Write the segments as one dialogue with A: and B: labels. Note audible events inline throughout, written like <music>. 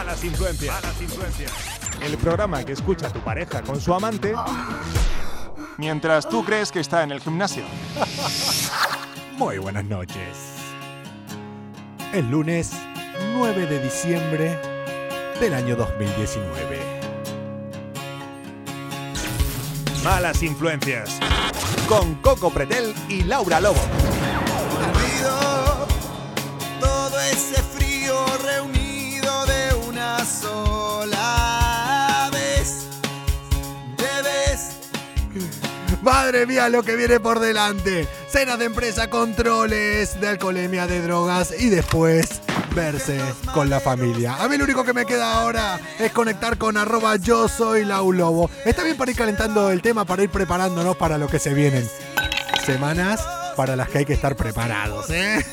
A: Malas influencias. Malas influencias. El programa que escucha tu pareja con su amante. Mientras tú crees que está en el gimnasio.
B: Muy buenas noches. El lunes 9 de diciembre del año 2019.
A: Malas influencias. Con Coco Pretel y Laura Lobo.
B: Madre mía, lo que viene por delante. Cenas de empresa, controles de alcoholemia, de drogas y después verse con la familia. A mí lo único que me queda ahora es conectar con arroba yo soy Laulobo. Está bien para ir calentando el tema, para ir preparándonos para lo que se vienen. Semanas para las que hay que estar preparados, ¿eh?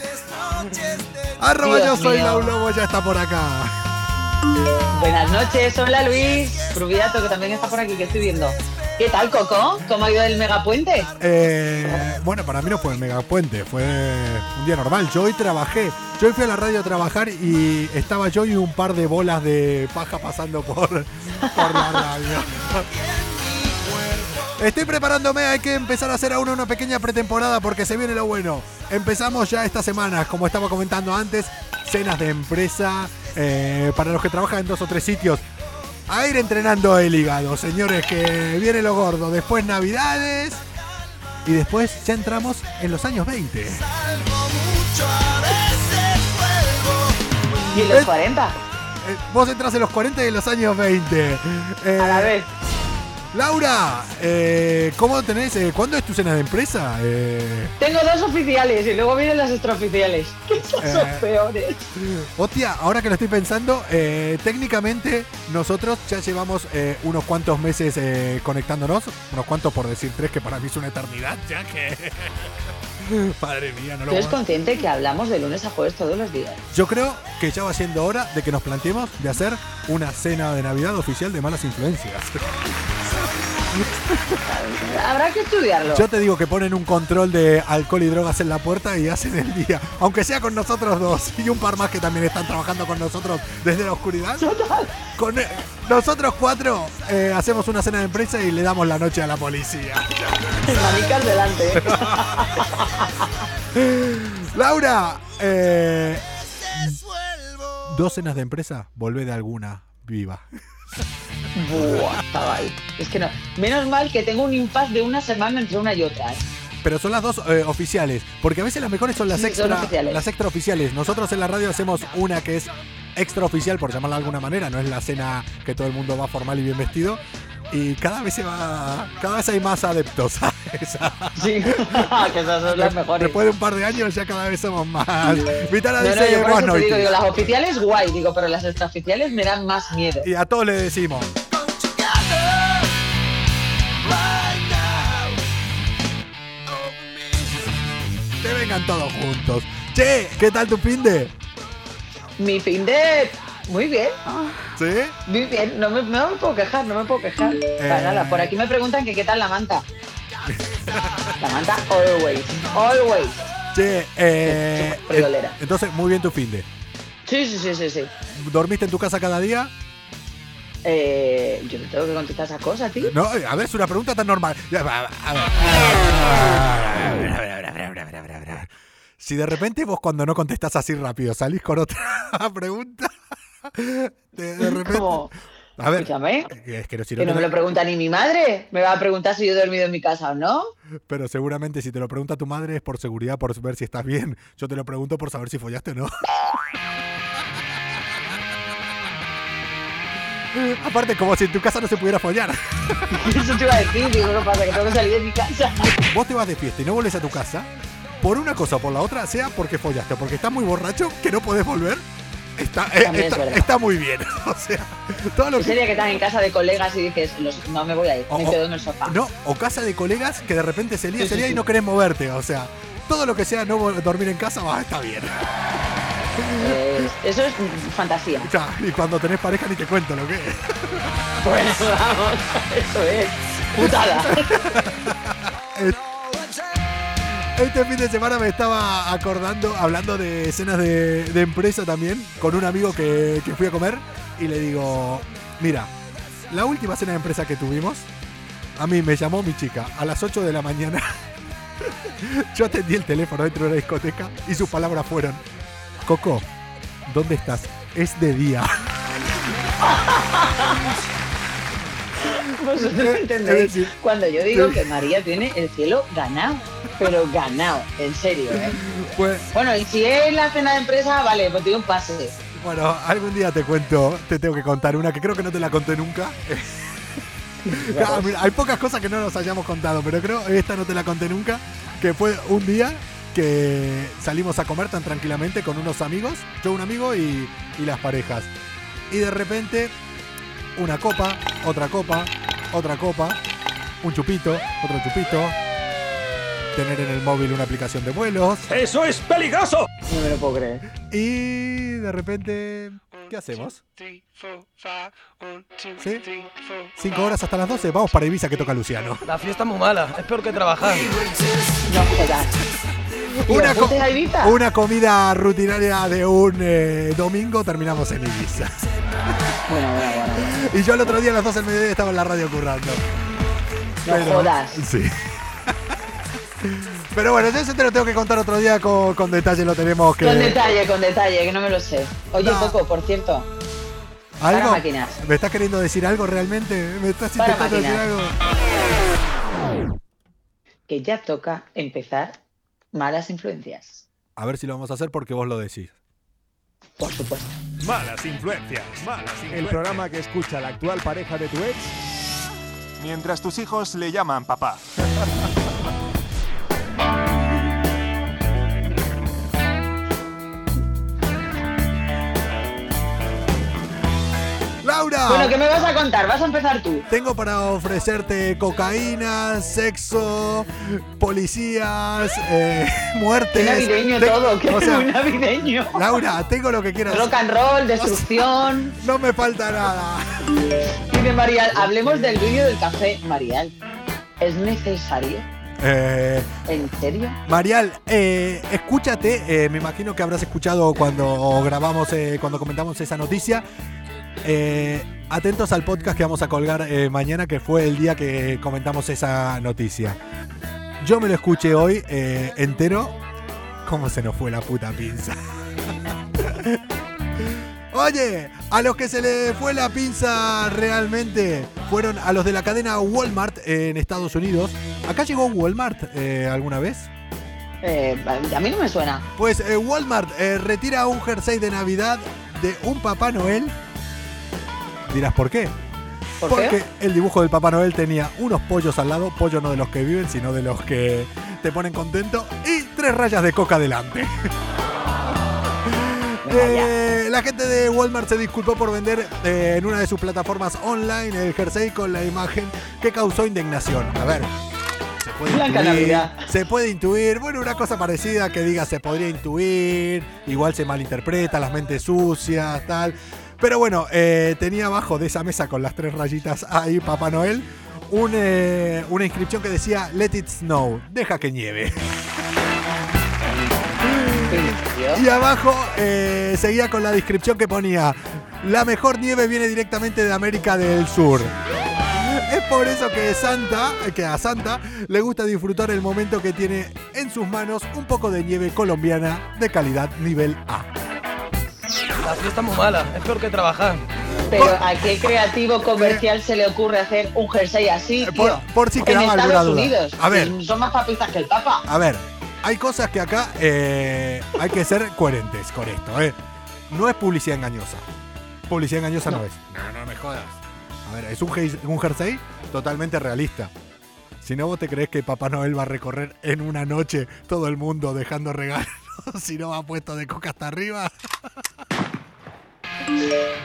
B: Arroba
C: Dios
B: yo soy. Laulobo ya está por acá.
C: Buenas noches, hola Luis, Rubiato que también está por aquí, que estoy viendo. ¿Qué tal, Coco? ¿Cómo ha ido el megapuente?
B: Eh, bueno, para mí no fue el megapuente, fue un día normal. Yo hoy trabajé, yo fui a la radio a trabajar y estaba yo y un par de bolas de paja pasando por, por la radio. Estoy preparándome, hay que empezar a hacer aún una pequeña pretemporada porque se viene lo bueno. Empezamos ya esta semana, como estaba comentando antes, cenas de empresa eh, para los que trabajan en dos o tres sitios. A ir entrenando el hígado, señores, que viene lo gordo. Después Navidades. Y después ya entramos en los años 20.
D: algo mucho, a veces vuelvo.
C: ¿Y en los 40?
B: Eh, vos entras en los 40 y en los años 20. Eh,
C: A la vez.
B: Laura, eh, ¿cómo tenés? eh, ¿Cuándo es tu cena de empresa? Eh,
C: Tengo dos oficiales y luego vienen las extraoficiales. <laughs> Que son
B: Eh.
C: peores.
B: hostia, ahora que lo estoy pensando, técnicamente nosotros ya llevamos unos cuantos meses conectándonos. Unos cuantos por decir tres, que para mí es una eternidad, ya que... <laughs> Padre mía, no lo
C: ¿Tú eres consciente que hablamos de lunes a jueves todos los días?
B: Yo creo que ya va siendo hora de que nos planteemos de hacer una cena de Navidad oficial de malas influencias. <laughs>
C: Habrá que estudiarlo.
B: Yo te digo que ponen un control de alcohol y drogas en la puerta y hacen el día, aunque sea con nosotros dos <laughs> y un par más que también están trabajando con nosotros desde la oscuridad.
C: Total.
B: Con eh, nosotros cuatro eh, hacemos una cena de empresa y le damos la noche a la policía.
C: Manicas delante. <laughs>
B: Laura, eh,
D: Vuelvo.
B: dos cenas de empresa, volvé de alguna viva.
C: Buah, <laughs> chaval. Es que no. Menos mal que tengo un impasse de una semana entre una y otra. ¿eh?
B: Pero son las dos eh, oficiales, porque a veces las mejores son las
C: Sí, son
B: extra,
C: oficiales.
B: las extra oficiales. Nosotros en la radio hacemos una que es extra oficial, por llamarla de alguna manera, no es la cena que todo el mundo va formal y bien vestido. Y cada vez se va, cada vez hay más adeptos a esa.
C: Sí, <laughs> que esas son las mejores.
B: Después de un par de años ya cada vez somos más. Vitala
C: No, no,
B: dice
C: yo por eso te digo, las oficiales guay, digo, pero las extraoficiales me dan más miedo.
B: Y a todos le decimos, que vengan todos juntos. Che, ¿qué tal tu fin de?
C: Mi fin de... Muy bien,
B: ¿Sí?
C: muy bien, no me, no me puedo quejar, no me puedo quejar. Para
B: Eh.
C: nada, por aquí me preguntan que qué tal la manta. La manta always, always.
B: Che, eh,
C: friolera.
B: entonces muy bien tu fin de.
C: Sí, sí, sí, sí, sí.
B: ¿Dormiste en tu casa cada día?
C: Eh, yo te tengo que contestar esa cosa, tío.
B: No, a ver, es una pregunta tan normal. A ver. Si de repente vos cuando no contestás así rápido salís con otra <laughs> pregunta, de, de repente...
C: Como,
B: A ver,
C: escúchame,
B: es que no, si no
C: que no
B: te-
C: me lo pregunta ni mi madre. Me va a preguntar si yo he dormido en mi casa o no.
B: pero seguramente si te lo pregunta tu madre es por seguridad, por ver si estás bien. Yo te lo pregunto por saber si follaste o no. <laughs> Aparte, como si en tu casa no se pudiera follar. <laughs>
C: Eso te iba a decir, digo, ¿qué pasa? Que tengo que salir de mi casa.
B: Vos te vas de fiesta y no vuelves a tu casa, por una cosa o por la otra, sea porque follaste o porque estás muy borracho que no podés volver, está, eh,
C: es
B: está, muy bien. <laughs> O sea, todo lo que.
C: día que estás en casa de colegas y dices, los- no me voy a ir,
B: O-
C: me quedo en el sofá.
B: No, o casa de colegas que de repente se lía,
C: Sí,
B: se
C: sí,
B: lía y
C: sí.
B: no querés moverte. O sea, todo lo que sea no dormir en casa, va, está bien.
C: Eh, eso es fantasía.
B: Ya, y cuando tenés pareja ni te cuento lo que es.
C: Pues <laughs> vamos, eso es. Putada. <laughs>
B: Este fin de semana me estaba acordando, hablando de escenas de, empresa también, con un amigo que, que fui a comer. y le digo, mira, la última cena de empresa que tuvimos, a mí me llamó mi chica a las 8 de la mañana. <laughs> Yo atendí el teléfono dentro de la discoteca y sus palabras fueron, Coco, ¿dónde estás? Es de día. <laughs>
C: Vosotros <laughs>
B: Es
C: entendéis.
B: decir,
C: Cuando yo digo que María tiene el cielo ganado, pero ganado, en serio, ¿eh?
B: Pues,
C: Bueno, y si es la cena de empresa, vale, pues tiene un pase.
B: bueno, algún día te cuento, te tengo que contar una que creo que no te la conté nunca. <laughs> Ah, mira, hay pocas cosas que no nos hayamos contado, pero creo esta no te la conté nunca, que fue un día que salimos a comer tan tranquilamente con unos amigos, yo un amigo y, y las parejas. Y de repente, una copa, otra copa, otra copa, un chupito, otro chupito, tener en el móvil una aplicación de vuelos
A: ¡Eso es peligroso!
C: No me lo puedo creer.
B: y de repente, ¿qué hacemos? ¿Sí? Cinco horas hasta las 12, vamos para Ibiza que toca Luciano.
E: La fiesta es muy mala, es peor que trabajar.
C: No jodas. ¿Y <laughs>
B: Una, co- una comida rutinaria de un eh, domingo, terminamos en Ibiza.
C: Bueno, bueno, bueno.
B: Y yo el otro día a las 12 del mediodía estaba en la radio currando.
C: No jodas.
B: Sí. Pero bueno, yo eso te lo tengo que contar otro día con, con detalle, lo tenemos que...
C: Con detalle, con detalle, que no me lo sé. Oye,
B: No.
C: Coco, por cierto,
B: ¿Algo?
C: Para máquinas.
B: ¿Me estás queriendo decir algo realmente? ¿Me estás intentando decir algo?
C: que ya toca empezar malas influencias.
B: A ver si lo vamos a hacer porque vos lo decís.
C: Por supuesto.
A: Malas influencias, malas influencias. El programa que escucha la actual pareja de tu ex mientras tus hijos le llaman papá. <laughs>
C: Bueno, ¿qué me vas a contar? ¿Vas a empezar tú?
B: Tengo para ofrecerte cocaína, sexo, policías, eh, <laughs> muertes.
C: Qué navideño todo, qué <laughs>
B: o sea,
C: muy navideño.
B: Laura, tengo lo que quieras.
C: Rock and roll, destrucción. <laughs>
B: No me falta nada.
C: Dice Marial, hablemos del vídeo del café. Marial, ¿es necesario?
B: Eh,
C: ¿En serio?
B: Marial, eh, escúchate, eh, me imagino que habrás escuchado cuando grabamos, eh, cuando comentamos esa noticia. Eh, atentos al podcast que vamos a colgar eh, mañana, que fue el día que comentamos esa noticia. Yo me lo escuché hoy eh, entero. ¿Cómo se nos fue la puta pinza? <laughs> Oye, a los que se le fue la pinza realmente fueron a los de la cadena Walmart en Estados Unidos. ¿Acá llegó Walmart alguna vez?
C: Eh, a mí no me suena.
B: Pues eh, Walmart eh, retira un jersey de Navidad de un Papá Noel. Dirás, ¿por qué?
C: ¿Por
B: Porque
C: qué?
B: el dibujo del Papá Noel tenía unos pollos al lado, pollo no de los que viven, sino de los que te ponen contento, y tres rayas de coca delante. <laughs> Eh, la gente de Walmart se disculpó por vender eh, en una de sus plataformas online el jersey con la imagen que causó indignación. A ver. Se puede,
C: Blanca
B: intuir,
C: Navidad.
B: se puede intuir, bueno, una cosa parecida que diga se podría intuir, igual se malinterpreta, las mentes sucias, tal. Pero bueno, eh, tenía abajo de esa mesa con las tres rayitas ahí Papá Noel un, eh, una inscripción que decía Let it snow, deja que nieve. Y abajo eh, seguía con la descripción que ponía, la mejor nieve viene directamente de América del Sur. Es por eso que Santa, que a Santa le gusta disfrutar el momento que tiene en sus manos un poco de nieve colombiana de calidad nivel A.
E: La fiesta es muy mala, es peor que trabajar.
C: Pero ¿a qué creativo comercial se le ocurre hacer un jersey así, tío?
B: Por- por si
C: en
B: quedaba alguna
C: Estados
B: duda.
C: Unidos.
B: A ver.
C: que Son más papistas que el Papa.
B: A ver, hay cosas que acá eh, hay que ser coherentes con esto. ¿eh? No es publicidad engañosa. Publicidad engañosa no,
C: No.
B: es. No, no me jodas. A ver, es un, jersey- un jersey totalmente realista. Si no, vos te crees que Papá Noel va a recorrer en una noche todo el mundo dejando regalos, <laughs> si no va puesto de coca hasta arriba. <laughs>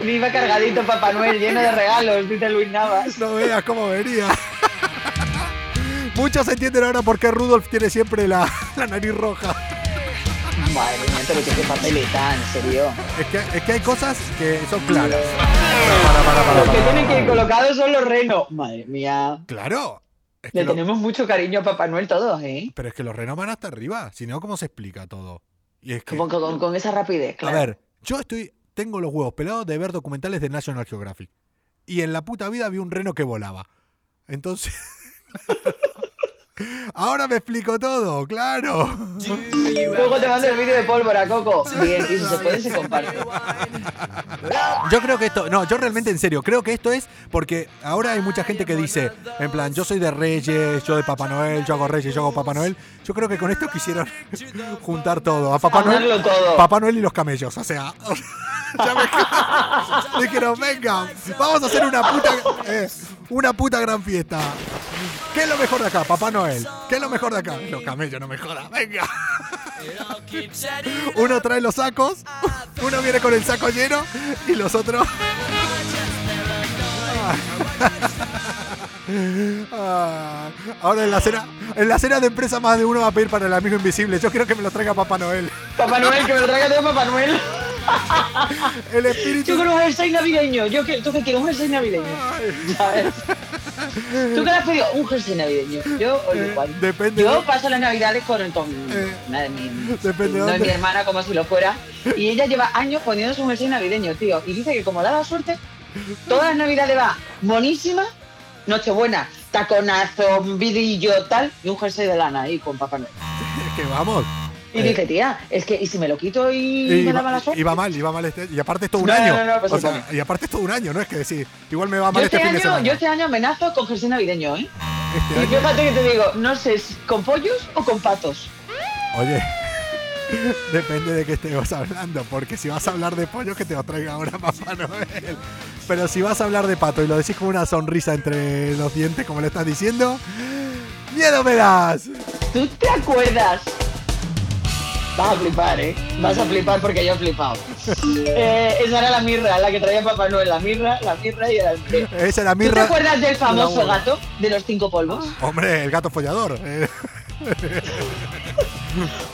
C: Viva cargadito Papá Noel, lleno de regalos, dice Luis Navas.
B: No veas cómo venía. Muchos entienden ahora por qué Rudolf tiene siempre la, la nariz roja.
C: Madre mía, pero qué papeleta, en serio.
B: Es que, es que hay cosas que son claras. Para, para, para,
C: Los que tienen que ir colocados son los renos. Madre mía.
B: Claro. Es que
C: Le
B: lo-
C: tenemos mucho cariño a Papá Noel todos, ¿eh?
B: Pero es que los renos van hasta arriba. Si no, ¿cómo se explica todo? Y es que,
C: Con, con- con esa rapidez,
B: a
C: claro.
B: ver, yo estoy tengo los huevos pelados de ver documentales de National Geographic. Y en la puta vida vi un reno que volaba. Entonces. <laughs> Ahora me explico todo, claro.
C: Luego te mando el vídeo de pólvora, Coco. Bien, y si se puede, se comparte.
B: Yo creo que esto, no, yo realmente en serio, creo que esto es porque ahora hay mucha gente que dice, en plan, yo soy de Reyes, yo de Papá Noel, yo hago Reyes, yo hago Papá Noel. Yo creo que con esto quisieron <laughs> juntar todo, a Papá Noel,
C: todo.
B: Papá Noel y los camellos, o sea, <laughs> ya me <laughs> dijeron, venga, vamos a hacer una puta, una puta gran fiesta. ¿Qué es lo mejor de acá? Papá Noel. ¿Qué es lo mejor de acá? Los camellos, no me jodas, venga. <laughs> Uno trae los sacos, uno viene con el saco lleno y los otros. <laughs> Ah, ahora en la cena, en la cena de empresa más de uno va a pedir para el amigo invisible. Yo quiero que me lo traiga Papá Noel.
C: Papá Noel, que me lo traiga todo Papá Noel. <laughs>
B: El espíritu.
C: Yo quiero un jersey navideño. Yo que, ¿Tú qué quieres? Un jersey navideño. ¿Sabes? ¿Tú qué le has pedido? Un jersey navideño. Yo,
B: Eh, depende
C: Yo
B: de-
C: paso las navidades con, con
B: Eh,
C: una de mi, no de mi hermana como si lo fuera. Y ella lleva años poniéndose un jersey navideño, tío. Y dice que como da la suerte, todas las navidades va monísima, Nochebuena, taconazo, vidillo, tal, y un jersey de lana ahí con Papá Noel. <laughs>
B: Que vamos.
C: Y
B: Eh,
C: dije, tía, es que, ¿y si me lo quito y,
B: y
C: me da
B: va-
C: mala suerte?
B: iba mal, iba mal este. Y aparte es todo un
C: No,
B: año.
C: no, no, pues
B: O
C: sí,
B: sea, y aparte es todo un año, no es que decir, igual me va mal
C: Yo
B: este,
C: este,
B: fin de
C: año,
B: semana.
C: yo este año amenazo con jersey navideño, ¿eh?
B: Este
C: Y fíjate que te digo, no sé, con pollos o con patos.
B: Oye, <laughs> depende de qué estemos hablando, porque si vas a hablar de pollo, que te lo traiga ahora <laughs> Papá Noel. Pero si vas a hablar de pato y lo decís con una sonrisa entre los dientes, como le estás diciendo, ¡miedo me das!
C: ¿Tú te acuerdas? Vas a flipar, ¿eh? Vas a flipar porque yo he flipado. Eh, esa era la mirra, la que traía Papá Noel. La mirra, la mirra y el alce.
B: Esa era
C: ¿Tú te
B: mirra.
C: acuerdas del famoso gato de los cinco polvos?
B: Hombre, el gato follador. eh. <laughs>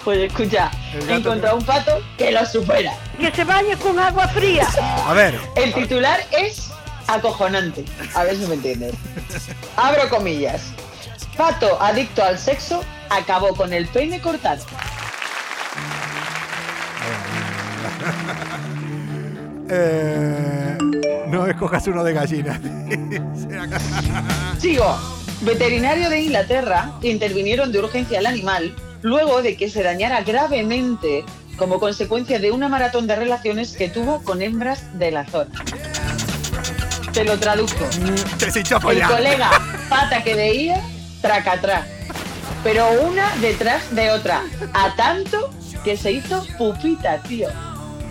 C: Pues escucha,
B: El
C: he encontrado un pato que lo supera.
F: Que se bañe con agua fría.
B: A ver,
C: El titular es acojonante. A ver si me entiendes. Abro comillas. Pato adicto al sexo acabó con el peine cortado. <laughs>
B: eh, no escojas uno de gallina. <laughs>
C: Sigo. Veterinario de Inglaterra intervinieron de urgencia al animal luego de que se dañara gravemente como consecuencia de una maratón de relaciones que tuvo con hembras de la zona. Te lo traduzco. El colega pata que veía, tracatrá. Pero una detrás de otra. A tanto que se hizo pupita, tío.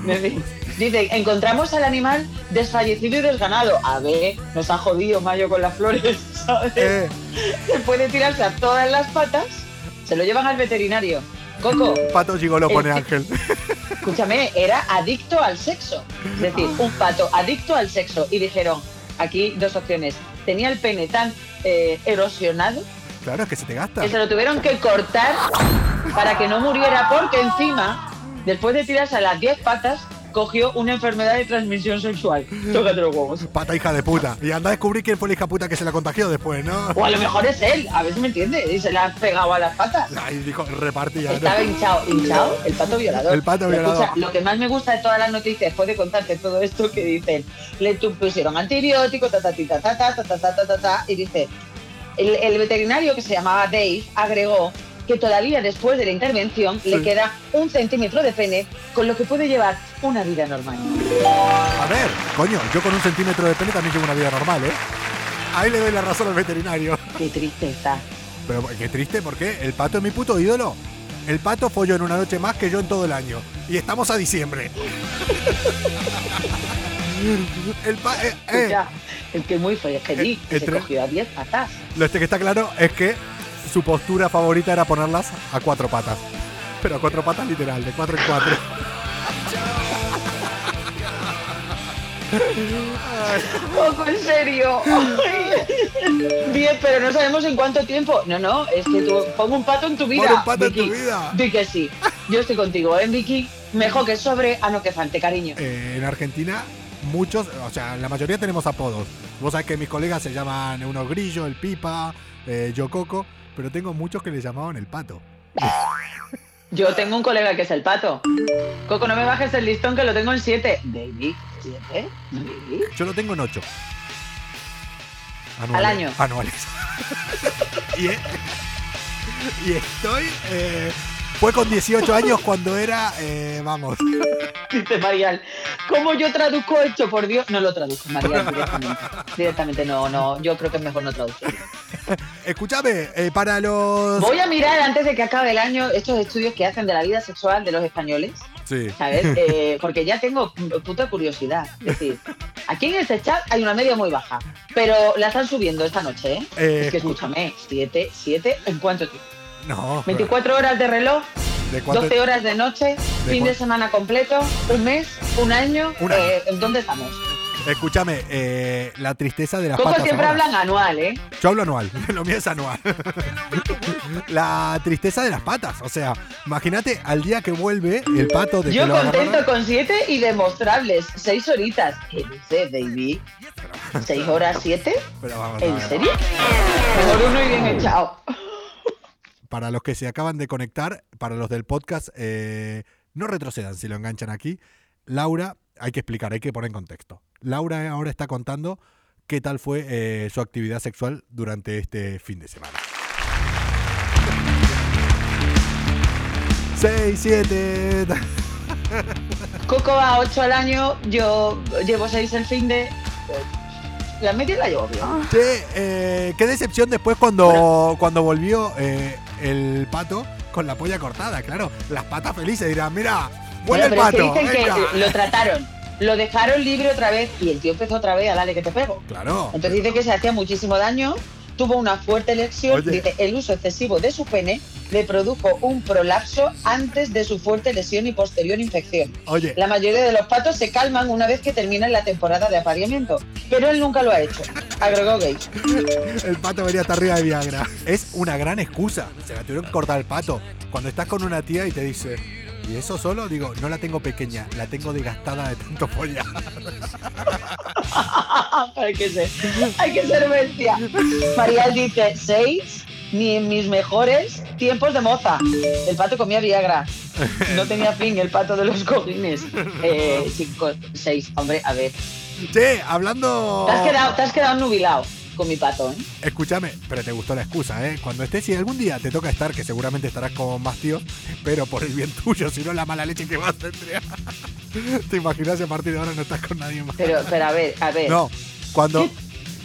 C: <laughs> Dice, encontramos al animal desfallecido y desganado. A ver, nos ha jodido Mayo con las flores, <laughs> ¿sabes?
B: Eh,
C: Después de tirarse a todas las patas, se lo llevan al veterinario. Coco,
B: pato gigolo pone
C: El-
B: Ángel.
C: escúchame, era adicto al sexo. Es decir, un pato adicto al sexo. Y dijeron, aquí dos opciones. Tenía el pene tan eh, erosionado
B: Claro, es que se te gasta.
C: que se lo tuvieron que cortar para que no muriera porque encima, después de tirarse a las 10 patas, cogió una enfermedad de transmisión sexual. Tócate los huevos.
B: Pata hija de puta. Y anda a descubrir quién fue la hija puta que se la contagió después, ¿no?
C: O a lo mejor es él, a ver si me entiende, y se le ha pegado a las patas.
B: Ay, dijo. ¿no?
C: Estaba hinchado, hinchado, el pato violador.
B: El pato violador.
C: escucha, lo que más me gusta de todas las noticias, después de contarte todo esto, que dicen, le pusieron antibiótico, ta ta ta ta ta ta ta ta ta ta, ta, y dice, el, el veterinario que se llamaba Dave agregó que todavía después de la intervención le queda un centímetro de pene, con lo que puede llevar una vida normal.
B: A ver, coño, yo con un centímetro de pene también llevo una vida normal, ¿eh? Ahí le doy la razón al veterinario.
C: Qué tristeza.
B: Pero qué triste, porque el pato es mi puto ídolo. El pato folló en una noche más que yo en todo el año. Y estamos a diciembre. <laughs> el pa eh, eh,
C: el que muy fue
B: Eh,
C: que se
B: entre-
C: cogió a 10 patas.
B: Lo este que está claro es que su postura favorita era ponerlas a cuatro patas. Pero a cuatro patas literal, de cuatro en cuatro.
C: Poco en serio. Diez, pero no sabemos en cuánto tiempo. No, no, es que tú pongo un pato en tu vida.
B: Pon un pato en tu vida.
C: Di que sí. Yo estoy contigo, ¿eh, Vicky? Mejor que sobre a no que falte, cariño.
B: Eh, en Argentina, muchos, o sea, la mayoría tenemos apodos. Vos sabés que mis colegas se llaman unos grillo, el pipa, eh, yo coco, pero tengo muchos que le llamaban el pato.
C: Yo tengo un colega que es el pato. Coco, no me bajes el listón que lo tengo en 7. David, ¿7? David.
B: Yo lo tengo en 8.
C: Al año.
B: Anuales. <laughs> y, y estoy. eh, fue con 18 años cuando era. eh, vamos.
C: Dice Marial. ¿Cómo yo traduzco esto? Por Dios. No lo traduzco, Marial, directamente. Directamente, no, no. Yo creo que es mejor no traducir.
B: Escúchame, eh, para los.
C: Voy a mirar antes de que acabe el año estos estudios que hacen de la vida sexual de los españoles,
B: Sí.
C: ¿sabes? Eh, porque ya tengo puta curiosidad. Es decir, aquí en este chat hay una media muy baja, pero la están subiendo esta noche, ¿eh?
B: Eh,
C: es que escúchame, 7, 7, ¿en cuánto tiempo?
B: No.
C: 24 horas de reloj,
B: ¿De cuánto-
C: 12 horas de noche,
B: ¿De
C: fin de semana completo, un mes, un año.
B: Un año.
C: eh, ¿Dónde estamos?
B: Escúchame, eh, la tristeza de las
C: Coco
B: patas.
C: siempre
B: ahora.
C: hablan anual, ¿eh?
B: Yo hablo anual, <laughs> lo mío es anual. <laughs> la tristeza de las patas. O sea, imagínate al día que vuelve el pato de
C: Yo contento con 7 y demostrables, 6 horitas. ¿Qué dices, David? ¿6 horas 7?
B: Pero vamos a
C: ¿En serio? Mejor uno y bien echado.
B: Para los que se acaban de conectar, para los del podcast, eh, no retrocedan si lo enganchan aquí. Laura, hay que explicar, hay que poner en contexto. Laura ahora está contando qué tal fue eh, su actividad sexual durante este fin de semana. 6, 7. <laughs>
C: Coco va 8 al año, yo llevo 6 el fin de. La media la llevo bien.
B: Che, eh, qué decepción después cuando, cuando volvió eh, el pato con la polla cortada, claro. Las patas felices dirán, mira, vuelve
C: Bueno,
B: el
C: pero es
B: pato.
C: que dicen
B: venga".
C: que lo trataron, lo dejaron libre otra vez y el tío empezó otra vez a darle que te pego.
B: Claro.
C: Entonces dice que se hacía muchísimo daño, tuvo una fuerte lesión,
B: Oye.
C: dice el uso excesivo de su pene le produjo un prolapso antes de su fuerte lesión y posterior infección.
B: Oye,
C: La mayoría de los patos se calman una vez que terminan la temporada de apareamiento, pero él nunca lo ha hecho. Agregó Gage.
B: el pato venía hasta arriba de Viagra. Es una gran excusa. Se la tuvieron que cortar el pato. Cuando estás con una tía y te dice, ¿y eso solo? Digo, no la tengo pequeña, la tengo desgastada de tanto follar. <laughs>
C: hay, que ser, hay que ser bestia. Marial dice, seis, ni en mis mejores tiempos de moza. El pato comía Viagra. No tenía fin el pato de los cojines. Eh, chicos, seis. Hombre, a ver.
B: Che, hablando...
C: Te has quedado, te has quedado nubilado con mi pato, ¿eh?
B: Escúchame, pero te gustó la excusa, ¿eh? Cuando estés, si algún día te toca estar, que seguramente estarás con más tíos, pero por el bien tuyo, si no la mala leche que vas a tener. <laughs> ¿Te imaginas si a partir de ahora no estás con nadie más?
C: Pero, pero a ver, a ver.
B: No, cuando...
C: ¿Qué,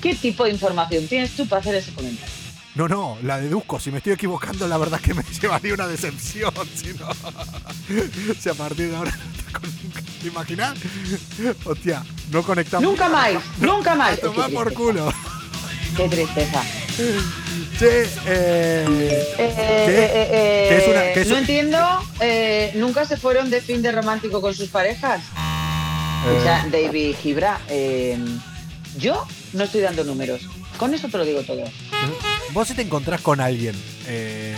C: qué tipo de información tienes tú para hacer ese comentario?
B: No, no, la deduzco. Si me estoy equivocando, la verdad es que me <laughs> llevaría una decepción. Si no, <laughs> si a partir de ahora no estás con ¿Te imaginas? Hostia, no conectamos.
C: Nunca más, nunca más. Qué
B: por culo.
C: Qué tristeza.
B: Che, eh,
C: Eh,
B: ¿Qué?
C: eh, eh,
B: ¿Qué es una- qué es
C: no
B: un-
C: entiendo, eh, ¿nunca se fueron de fin de romántico con sus parejas? O sea, David Gibra, eh, yo no estoy dando números. Con eso te lo digo todo.
B: vos si te encontrás con alguien eh,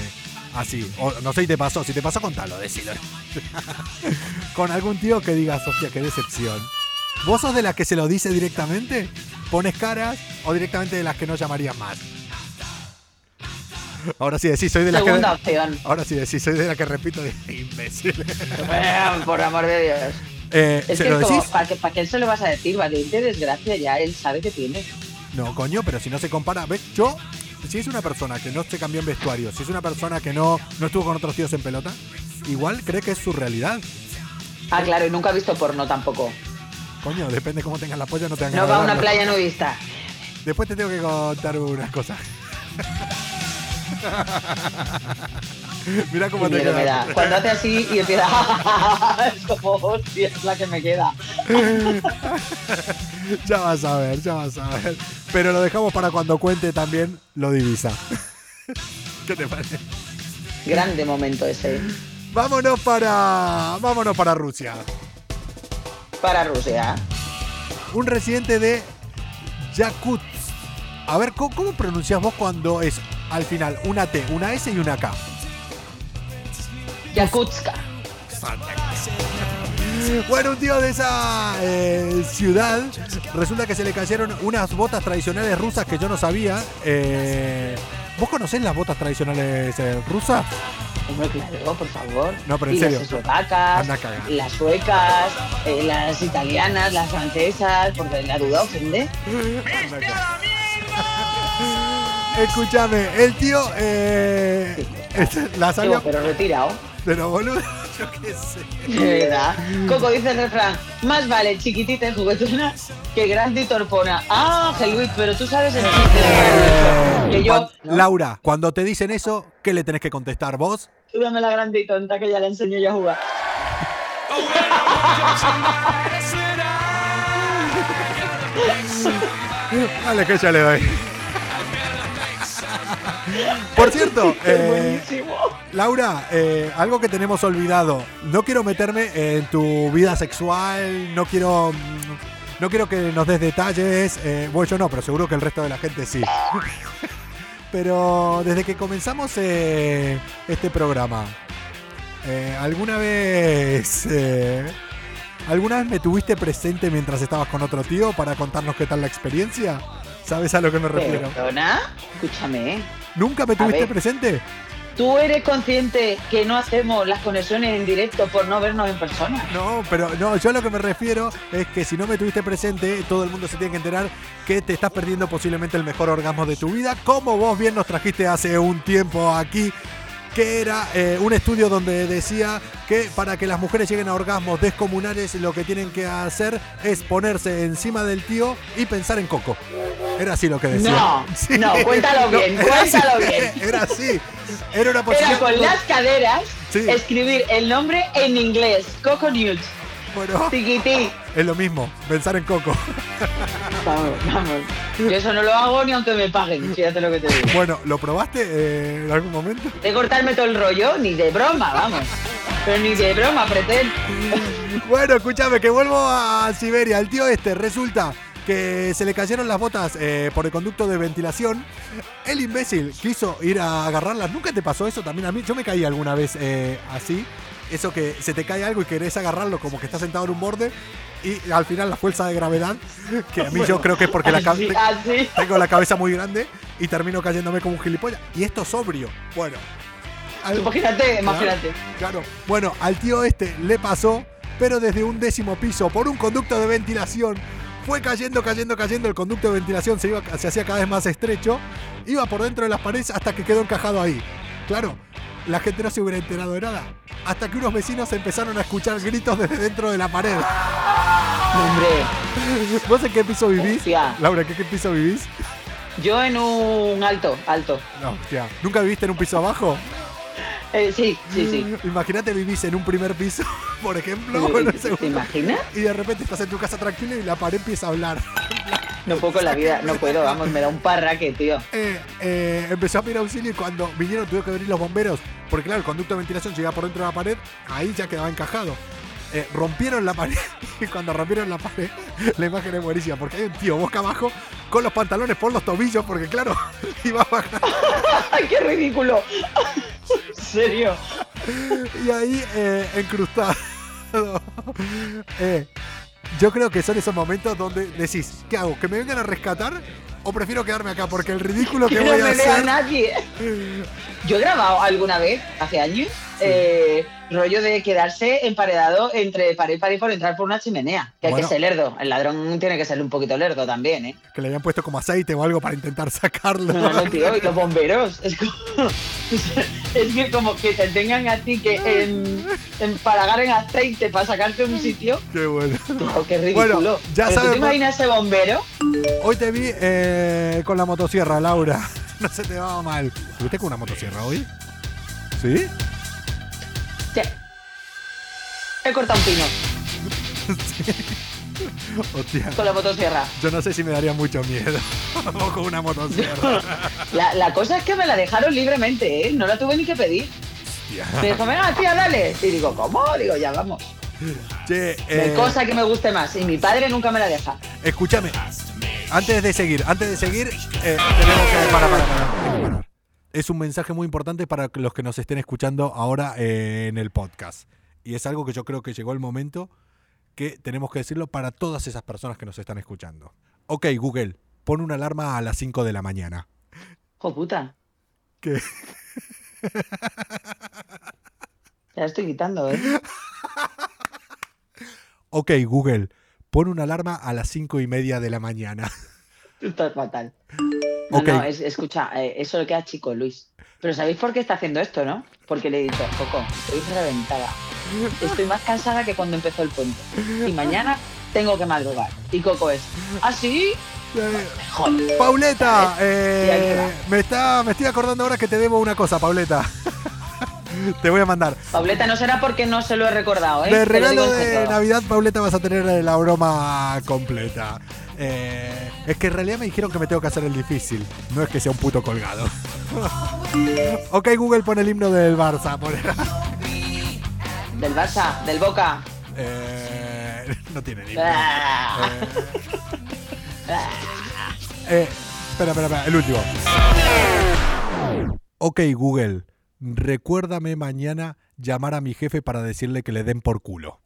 B: así, o no sé si te pasó, si te pasó, contalo, decilo. <laughs> con algún tío que digas, hostia, qué decepción. ¿Vos sos de las que se lo dice directamente? ¿Pones caras o directamente de las que no llamarías más? Ahora sí decís, soy de que.
C: Segunda opción.
B: Ahora sí decís, soy de la que repito de <laughs> imbécil.
C: Bueno, Por amor de Dios.
B: Eh,
C: Es
B: ¿Se
C: que
B: lo
C: como,
B: decís?
C: ¿para qué, ¿para qué se lo vas a decir? Valiente desgracia ya, él sabe que tiene.
B: No, coño, pero si no se compara, ¿ves? Yo, si es una persona que no se cambió en vestuario, si es una persona que no, no estuvo con otros tíos en pelota, igual cree que es su realidad.
C: Ah, claro, y nunca ha visto porno tampoco.
B: Coño, depende cómo tengas la polla, no te
C: No va a una playa nudista.
B: Después te tengo que contar unas cosas. <laughs> Mira cómo te
C: me
B: queda.
C: da. Cuando hace así y empieza. <laughs> es como, hostia, es la que me queda. <laughs>
B: Ya vas a ver, ya vas a ver. Pero lo dejamos para cuando cuente también lo divisa. ¿Qué te parece?
C: Grande momento ese.
B: Vámonos para. Vámonos para Rusia.
C: Para Rusia.
B: Un residente de Yakutsk. A ver, ¿cómo, cómo pronuncias vos cuando es al final una T, una S y una K?
C: Yakutska.
B: Bueno, un tío de esa eh, ciudad resulta que se le cayeron unas botas tradicionales rusas que yo no sabía. Eh, ¿Vos conocés las botas tradicionales eh, rusas?
C: Hombre, claro, por favor.
B: No, pero en
C: y
B: serio.
C: las eslovacas,
B: Anda a cagar.
C: las suecas, eh, las italianas, las francesas, porque la duda ofende. <laughs>
B: Escúchame, el tío eh, <laughs> la
C: Digo,
B: sabía,
C: pero retirado.
B: pero boludo, <laughs> yo qué sé.
C: De verdad. Coco dice el refrán, más vale chiquitita y juguetona que grande y torpona. Ah, Luis, pero tú sabes el chiste que yo...
B: cuan-
C: ¿no?
B: Laura, cuando te dicen eso, ¿qué le tenés que contestar vos?
C: Tú dame la grande y tonta que ya le enseño yo a jugar.
B: Dale que ya le doy. Por cierto, eh,
C: Buenísimo.
B: Laura, eh, algo que tenemos olvidado. No quiero meterme en tu vida sexual, no quiero, mm, no quiero que nos des detalles. eh, bueno, yo no, pero seguro que el resto de la gente sí. <laughs> Pero desde que comenzamos eh, este programa, ¿alguna vez, alguna vez me tuviste presente mientras estabas con otro tío para contarnos qué tal la experiencia? ¿Sabes a lo que me refiero?
C: Perdona, escúchame.
B: ¿Nunca me tuviste presente?
C: ¿Tú eres consciente que no hacemos las conexiones en directo por no vernos en persona?
B: No, pero no, yo a lo que me refiero es que si no me tuviste presente, todo el mundo se tiene que enterar que te estás perdiendo posiblemente el mejor orgasmo de tu vida, como vos bien nos trajiste hace un tiempo aquí, que era eh, un estudio donde decía que para que las mujeres lleguen a orgasmos descomunales lo que tienen que hacer es ponerse encima del tío y pensar en Coco. Era así lo que decía.
C: No, <laughs> no, cuéntalo bien,
B: así,
C: cuéntalo bien. <laughs>
B: Era así. Era una posición.
C: Era con las caderas
B: Sí.
C: escribir el nombre en inglés. Coco News.
B: Bueno,
C: Tiquití.
B: es lo mismo, pensar en Coco.
C: Vamos, vamos. Yo eso no lo hago ni aunque me paguen, fíjate lo que te digo.
B: Bueno, ¿lo probaste eh, en algún momento?
C: De cortarme todo el rollo, ni de broma, vamos. Pero ni de broma, pretendo.
B: Bueno, escúchame, que vuelvo a Siberia. El tío este resulta que se le cayeron las botas eh, por el conducto de ventilación. El imbécil quiso ir a agarrarlas. ¿Nunca te pasó eso también a mí? Yo me caí alguna vez eh, así. Eso que se te cae algo y querés agarrarlo como que estás sentado en un borde. Y al final la fuerza de gravedad, que a mí yo creo que es porque la
C: Así,
B: cabeza...
C: así.
B: Tengo la cabeza muy grande y termino cayéndome como un gilipollas. Y esto sobrio. Bueno. al-
C: Imagínate, imagínate.
B: Claro. Bueno, al tío este le pasó, pero desde un décimo piso, por un conducto de ventilación. Fue cayendo, cayendo, cayendo. El conducto de ventilación se, iba, se hacía cada vez más estrecho. Iba por dentro de las paredes hasta que quedó encajado ahí. Claro, la gente no se hubiera enterado de nada. Hasta que unos vecinos empezaron a escuchar gritos desde dentro de la pared.
C: Hombre, <laughs>
B: ¿Vos en qué piso vivís?
C: Hostia.
B: Laura, ¿en qué, qué piso vivís?
C: yo en un alto, alto.
B: No, hostia. ¿Nunca viviste en un piso abajo?
C: Eh, sí, sí, sí.
B: Imagínate vivís en un primer piso, <laughs> por ejemplo, o en un
C: ¿Te imaginas?
B: y de repente estás en tu casa tranquilo y la pared empieza a hablar.
C: No puedo con la vida, no puedo, vamos, me da un parraque, tío.
B: Eh, eh, empezó a pedir auxilio y cuando vinieron tuvieron que venir los bomberos, porque claro, el conducto de ventilación llegaba por dentro de la pared, ahí ya quedaba encajado. Eh, rompieron la pared <laughs> y cuando rompieron la pared, <laughs> la imagen es buenísima, porque hay un tío boca abajo con los pantalones por los tobillos, porque claro, <laughs> iba a bajar.
C: ¡Ay, qué ridículo! ¿En serio?
B: y ahí eh, encrustado. Eh, yo creo que son esos momentos donde decís, ¿qué hago? ¿Que me vengan a rescatar? ¿O prefiero quedarme acá? Porque el ridículo que
C: Que no
B: voy a
C: me vea
B: hacer.
C: nadie. <laughs> Yo he grabado alguna vez, hace años, eh, rollo de quedarse emparedado entre pared y pared por entrar por una chimenea. Que hay
B: Bueno.
C: que ser lerdo. El ladrón tiene que ser un poquito lerdo también, ¿eh?
B: Que le habían puesto como aceite o algo para intentar <laughs> sacarlo.
C: No, no, tío, y los bomberos. Es, como- <laughs> es que como que te tengan a ti que en, empalagar en aceite para sacarte un sitio.
B: Qué bueno.
C: Oh, qué ridículo.
B: Bueno, ya
C: Pero ¿Tú te imaginas ese bombero?
B: Hoy te vi eh, con la motosierra, Laura. <laughs> No se te va mal. ¿Tuviste con una motosierra hoy? ¿Sí?
C: Sí. He cortado un pino <laughs> <laughs>
B: Hostia.
C: con la motosierra.
B: Yo no sé si me daría mucho miedo. <laughs> o con una motosierra. <laughs>
C: La, la cosa es que me la dejaron libremente, ¿eh? No la tuve ni que pedir.
B: Hostia.
C: Me dijo, venga, tía, dale. Y digo, ¿cómo? Digo, ya vamos.
B: Che, eh,
C: cosa que me guste más. Y mi padre nunca me la deja.
B: Escúchame, antes de seguir, antes de seguir, eh, tenemos que parar. Es un mensaje muy importante para los que nos estén escuchando ahora eh, en el podcast. Y es algo que yo creo que llegó el momento que tenemos que decirlo para todas esas personas que nos están escuchando. Ok, Google, pon una alarma a las 5 de la mañana.
C: ¡Jo puta!
B: ¿Qué?
C: Ya estoy quitando, ¿eh?
B: Ok, Google, pon una alarma a las cinco y media de la mañana.
C: Esto es fatal. No, no, es- escucha, eh, eso le queda chico, Luis. Pero ¿sabéis por qué está haciendo esto, no? Porque le he dicho, Coco, estoy reventada. <laughs> Estoy más cansada que cuando empezó el puente. Y mañana tengo que madrugar. Y Coco es, ¿ah, sí?
B: Eh. Pauleta, eh, me, está, me estoy acordando ahora que te debo una cosa, Pauleta. <laughs> te voy a mandar.
C: Pauleta, no será porque no se lo he recordado, ¿eh?
B: De regalo de. Navidad, Pauleta, vas a tener la broma completa. Eh, es que en realidad me dijeron que me tengo que hacer el difícil. No es que sea un puto colgado. <laughs> ok, Google pone el himno del Barça. pone-
C: Del Barça, del Boca.
B: Eh, no tiene himno.
C: Ah.
B: Eh, espera, espera, espera, el último. Ok, Google, recuérdame mañana llamar a mi jefe para decirle que le den por culo.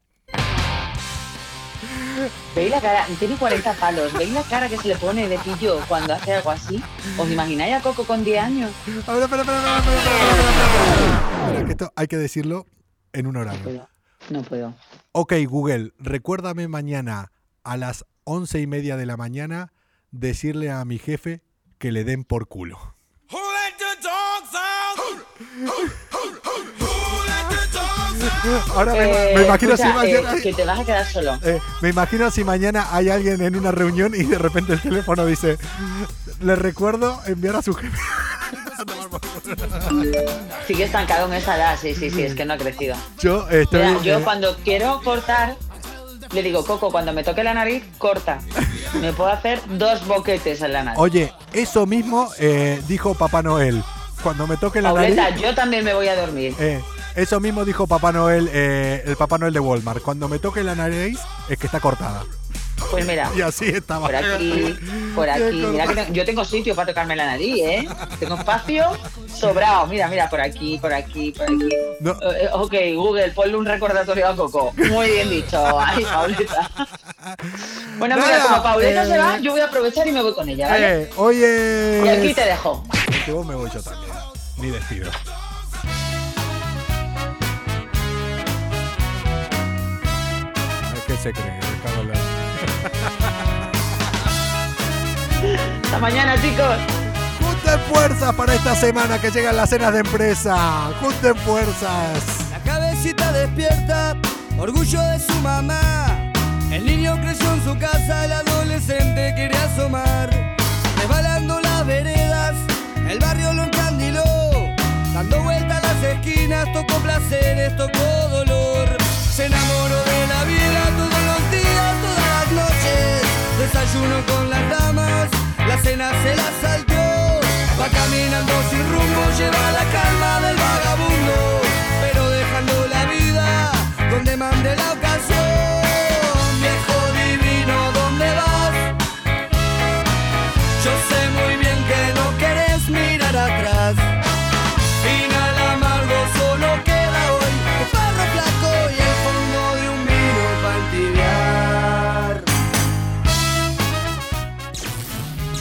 C: ¿Veis la cara? Tiene 40 palos. ¿Veis la cara que se le pone de pillo cuando hace algo así? ¿Os imagináis a Coco con 10 años?
B: A ver, espera, espera, espera, espera, espera, espera, espera. Espera, que esto hay que decirlo en un
C: No
B: horario.
C: puedo. No puedo.
B: Ok, Google, recuérdame mañana a las once y media de la mañana decirle a mi jefe que le den por culo. Ahora me,
C: Eh,
B: me imagino
C: escucha,
B: si
C: eh,
B: mañana...
C: que te vas a quedar solo.
B: eh, me imagino si mañana hay alguien en una reunión y de repente el teléfono dice, le recuerdo enviar a su jefe. <laughs>
C: Sigue estancado en esa edad, sí, sí, sí, es que no ha crecido.
B: Yo estoy...
C: Mira, yo
B: eh,
C: cuando quiero cortar, le digo, Coco, cuando me toque la nariz, corta. <laughs> Me puedo hacer dos boquetes en la nariz.
B: Oye, eso mismo eh, dijo Papá Noel. Cuando me toque la nariz...
C: Yo también me voy a dormir.
B: Eh, eso mismo dijo Papá Noel, eh, el Papá Noel de Walmart. Cuando me toque la nariz es que está cortada.
C: Pues mira,
B: Y así estaba.
C: por aquí, por aquí. Mira que tengo- yo tengo sitio para tocarme la nariz, ¿eh? Tengo espacio sobrado. Mira, mira, por aquí, por aquí, por aquí.
B: No.
C: Eh, eh, ok, Google, ponle un recordatorio a Coco. Muy bien dicho. Ay, Pauleta. Bueno, mira,
B: Nada,
C: como Pauleta
B: eh,
C: se va, yo voy a aprovechar y me voy con ella, ¿vale?
B: Eh, oye.
C: Y aquí te dejo.
B: Vos me voy yo también. Ni ver, ¿Qué se cree? Me
C: Hasta mañana, chicos.
B: Junten fuerzas para esta semana que llegan las cenas de empresa. Junten fuerzas.
G: La cabecita despierta, orgullo de su mamá. El niño creció en su casa, el adolescente quería asomar. Resbalando las veredas, el barrio lo encandiló. Dando vueltas las esquinas, tocó placeres, tocó dolor. Se enamoró de la vida todos los días, todas las noches. Desayuno con las damas, la cena se la salteó. Va caminando sin rumbo, lleva la calma del vagabundo, pero dejando la vida donde mande la ocasión.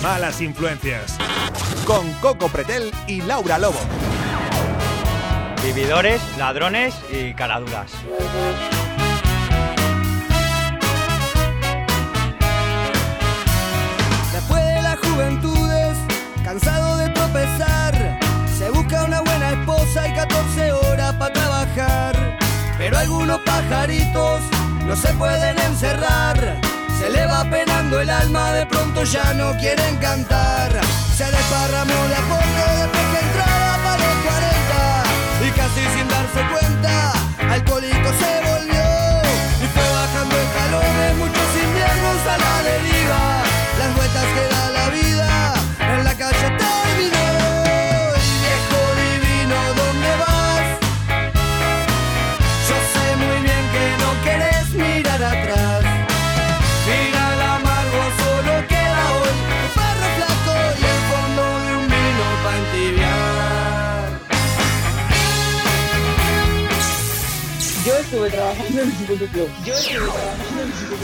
A: Malas influencias. Con Coco Pretel y Laura Lobo.
H: Vividores, ladrones y caladuras.
G: Después de las juventudes, cansado de tropezar, se busca una buena esposa y 14 horas para trabajar. Pero algunos pajaritos no se pueden encerrar. Se le va penando el alma, de pronto ya no quieren cantar. Se desparramó de a poco después que entraba para los 40. Y casi sin darse cuenta, alcohólico se volvió. Y fue bajando escalones, muchos inviernos a la
C: estuve trabajando en un club. Yo estuve trabajando en un club.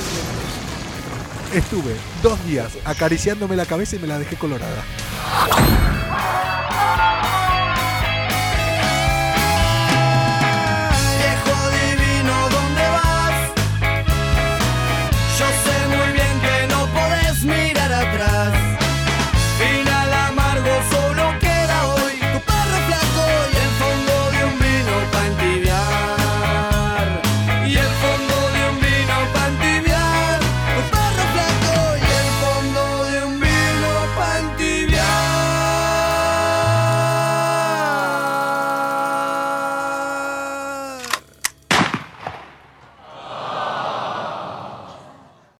B: Estuve dos días acariciándome la cabeza y me la dejé colorada.